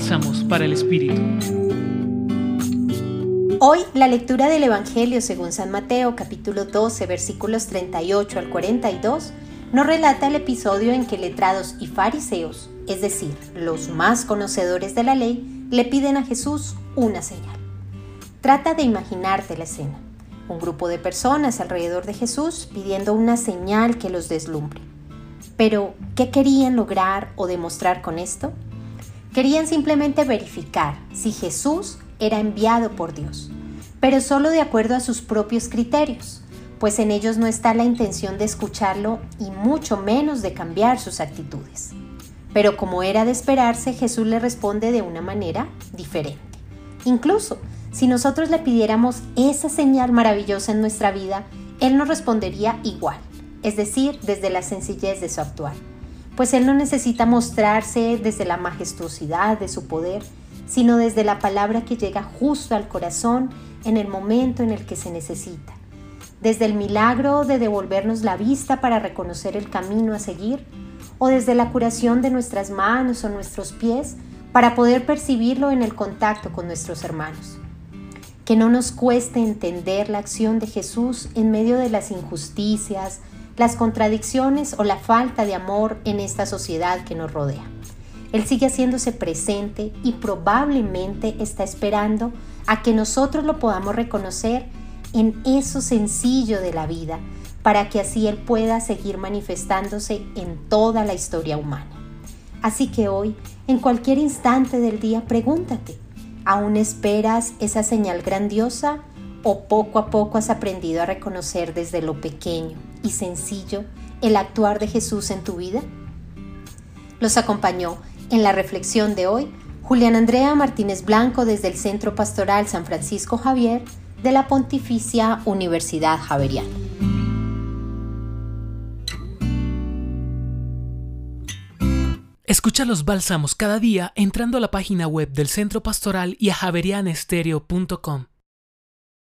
Bálsamos para el Espíritu. Hoy la lectura del Evangelio según San Mateo capítulo 12 versículos 38 al 42 nos relata el episodio en que letrados y fariseos, es decir, los más conocedores de la ley, le piden a Jesús una señal. Trata de imaginarte la escena. Un grupo de personas alrededor de Jesús pidiendo una señal que los deslumbre. Pero, ¿qué querían lograr o demostrar con esto? Querían simplemente verificar si Jesús era enviado por Dios, pero solo de acuerdo a sus propios criterios, pues en ellos no está la intención de escucharlo y mucho menos de cambiar sus actitudes. Pero como era de esperarse, Jesús le responde de una manera diferente. Incluso si nosotros le pidiéramos esa señal maravillosa en nuestra vida, Él nos respondería igual, es decir, desde la sencillez de su actuar pues Él no necesita mostrarse desde la majestuosidad de su poder, sino desde la palabra que llega justo al corazón en el momento en el que se necesita. Desde el milagro de devolvernos la vista para reconocer el camino a seguir, o desde la curación de nuestras manos o nuestros pies para poder percibirlo en el contacto con nuestros hermanos. Que no nos cueste entender la acción de Jesús en medio de las injusticias, las contradicciones o la falta de amor en esta sociedad que nos rodea. Él sigue haciéndose presente y probablemente está esperando a que nosotros lo podamos reconocer en eso sencillo de la vida, para que así Él pueda seguir manifestándose en toda la historia humana. Así que hoy, en cualquier instante del día, pregúntate, ¿aún esperas esa señal grandiosa o poco a poco has aprendido a reconocer desde lo pequeño y sencillo el actuar de Jesús en tu vida? Los acompañó en la reflexión de hoy Julián Andrea Martínez Blanco desde el Centro Pastoral San Francisco Javier de la Pontificia Universidad Javeriana. Escucha los bálsamos cada día entrando a la página web del Centro Pastoral y a javerianestereo.com.